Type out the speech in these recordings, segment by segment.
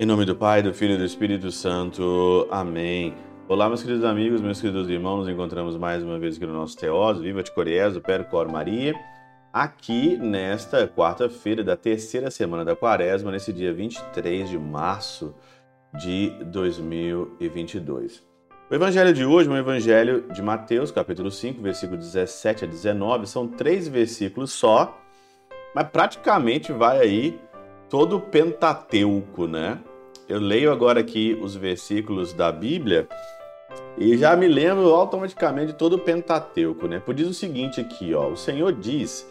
Em nome do Pai, do Filho e do Espírito Santo. Amém. Olá, meus queridos amigos, meus queridos irmãos, nos encontramos mais uma vez aqui no nosso Teós, Viva de Coriés, do Percor Maria, aqui nesta quarta-feira da terceira semana da quaresma, nesse dia 23 de março de 2022. O evangelho de hoje é um evangelho de Mateus, capítulo 5, versículo 17 a 19, são três versículos só, mas praticamente vai aí todo o Pentateuco, né? Eu leio agora aqui os versículos da Bíblia e já me lembro automaticamente de todo o Pentateuco, né? Por diz o seguinte aqui, ó: O Senhor diz,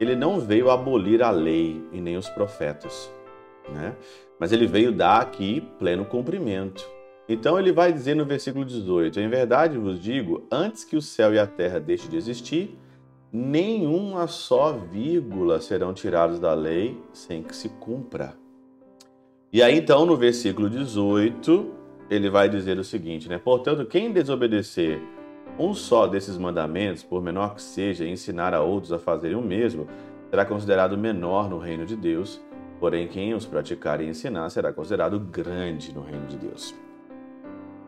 ele não veio abolir a lei e nem os profetas, né? Mas ele veio dar aqui pleno cumprimento. Então ele vai dizer no versículo 18: Em verdade vos digo, antes que o céu e a terra deixem de existir, nenhuma só vírgula serão tirados da lei sem que se cumpra. E aí então no versículo 18, ele vai dizer o seguinte, né? Portanto, quem desobedecer um só desses mandamentos, por menor que seja, e ensinar a outros a fazerem o mesmo, será considerado menor no reino de Deus, porém quem os praticar e ensinar será considerado grande no reino de Deus.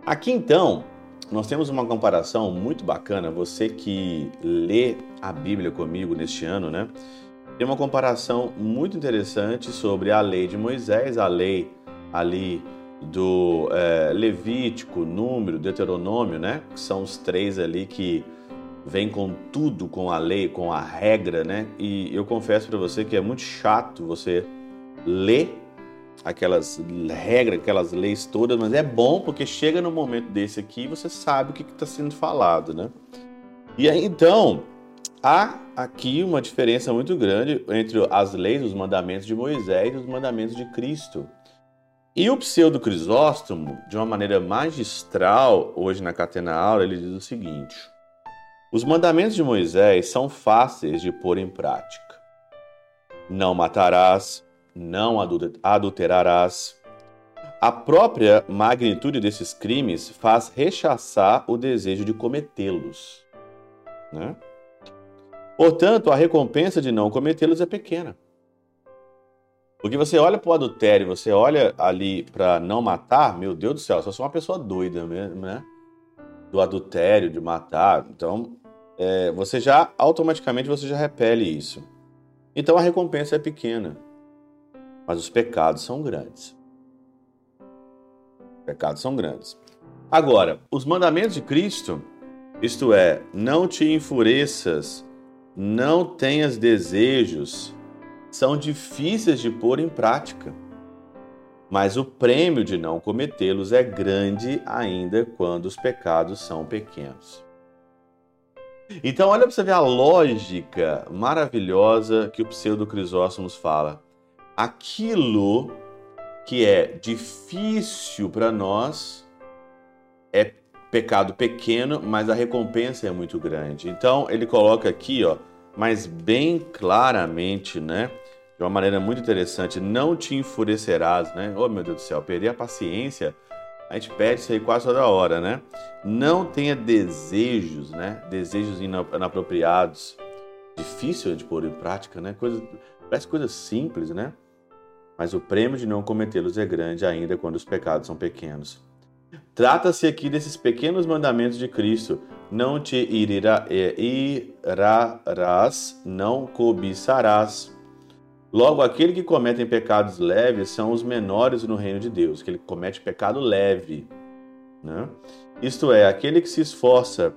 Aqui então, nós temos uma comparação muito bacana, você que lê a Bíblia comigo neste ano, né? tem uma comparação muito interessante sobre a lei de Moisés, a lei ali do é, Levítico, Número, Deuteronômio, né? Que são os três ali que vêm com tudo, com a lei, com a regra, né? E eu confesso para você que é muito chato você ler aquelas regras, aquelas leis todas, mas é bom porque chega no momento desse aqui e você sabe o que está sendo falado, né? E aí então há aqui uma diferença muito grande entre as leis, os mandamentos de Moisés e os mandamentos de Cristo. E o pseudo Crisóstomo, de uma maneira magistral, hoje na Catena Aula, ele diz o seguinte: Os mandamentos de Moisés são fáceis de pôr em prática. Não matarás, não adulterarás. A própria magnitude desses crimes faz rechaçar o desejo de cometê-los. Né? Portanto, a recompensa de não cometê-los é pequena. Porque você olha para o adultério, você olha ali para não matar, meu Deus do céu, só sou uma pessoa doida mesmo, né? Do adultério, de matar. Então, é, você já, automaticamente, você já repele isso. Então, a recompensa é pequena. Mas os pecados são grandes. Os pecados são grandes. Agora, os mandamentos de Cristo, isto é, não te enfureças não tenhas desejos são difíceis de pôr em prática. Mas o prêmio de não cometê-los é grande ainda quando os pecados são pequenos. Então, olha para você ver a lógica maravilhosa que o pseudo Crisóstomos fala. Aquilo que é difícil para nós é pecado pequeno, mas a recompensa é muito grande. Então ele coloca aqui, ó, mas bem claramente, né? De uma maneira muito interessante, não te enfurecerás, né? Oh meu Deus do céu, perder a paciência, a gente perde isso aí quase toda hora, né? Não tenha desejos, né? Desejos inapropriados. Difícil de pôr em prática, né? Coisa, parece coisa simples, né? Mas o prêmio de não cometê-los é grande ainda quando os pecados são pequenos. Trata-se aqui desses pequenos mandamentos de Cristo. Não te é, irarás, não cobiçarás. Logo, aquele que comete pecados leves são os menores no reino de Deus, que ele comete pecado leve. Né? Isto é, aquele que se esforça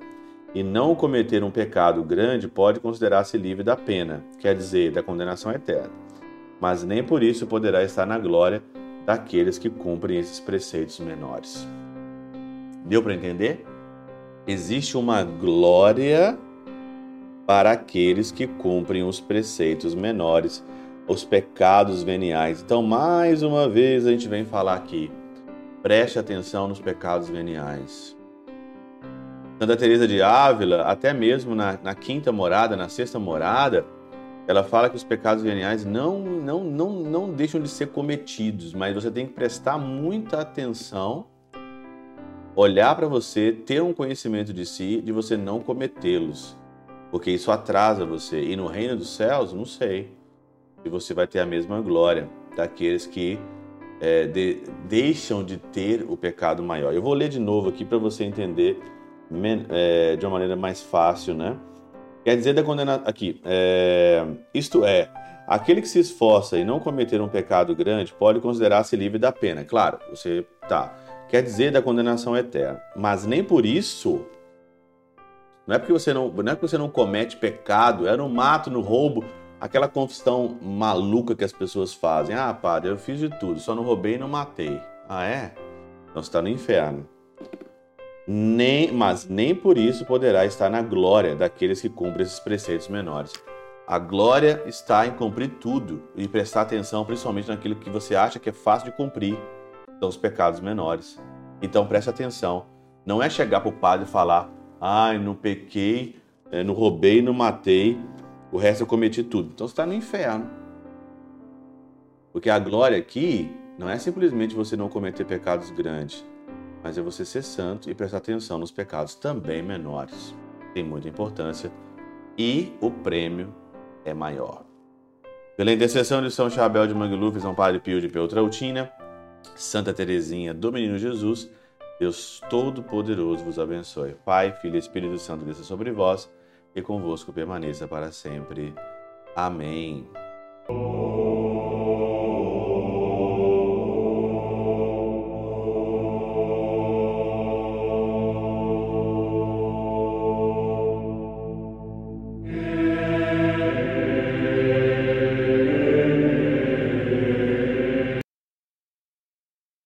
e não cometer um pecado grande pode considerar-se livre da pena, quer dizer, da condenação eterna. Mas nem por isso poderá estar na glória daqueles que cumprem esses preceitos menores. Deu para entender? Existe uma glória para aqueles que cumprem os preceitos menores, os pecados veniais. Então, mais uma vez, a gente vem falar aqui. Preste atenção nos pecados veniais. Santa Teresa de Ávila, até mesmo na, na, quinta morada, na sexta morada, ela fala que os pecados veniais não, não, não, não deixam de ser cometidos, mas você tem que prestar muita atenção olhar para você, ter um conhecimento de si, de você não cometê-los. porque isso atrasa você. E no reino dos céus, não sei se você vai ter a mesma glória daqueles que é, de, deixam de ter o pecado maior. Eu vou ler de novo aqui para você entender é, de uma maneira mais fácil, né? Quer dizer da condenação aqui, é, isto é, aquele que se esforça e não cometer um pecado grande pode considerar-se livre da pena. Claro, você tá. Quer dizer da condenação eterna, mas nem por isso. Não é porque você não, não é porque você não comete pecado, é no mato, no roubo, aquela confissão maluca que as pessoas fazem. Ah, padre, eu fiz de tudo, só não roubei e não matei. Ah, é? Então você está no inferno nem, mas nem por isso poderá estar na glória daqueles que cumprem esses preceitos menores. A glória está em cumprir tudo e prestar atenção principalmente naquilo que você acha que é fácil de cumprir, são os pecados menores. Então preste atenção. Não é chegar para o padre e falar: ai, não pequei, eh, não roubei, não matei, o resto eu cometi tudo. Então você está no inferno. Porque a glória aqui não é simplesmente você não cometer pecados grandes mas é você ser santo e prestar atenção nos pecados também menores. Tem muita importância e o prêmio é maior. Pela intercessão de São Chabel de Mangluf, São Padre Pio de Peltrautina, Santa Teresinha do Menino Jesus, Deus Todo-Poderoso vos abençoe. Pai, Filho e Espírito Santo desça sobre vós e convosco permaneça para sempre. Amém.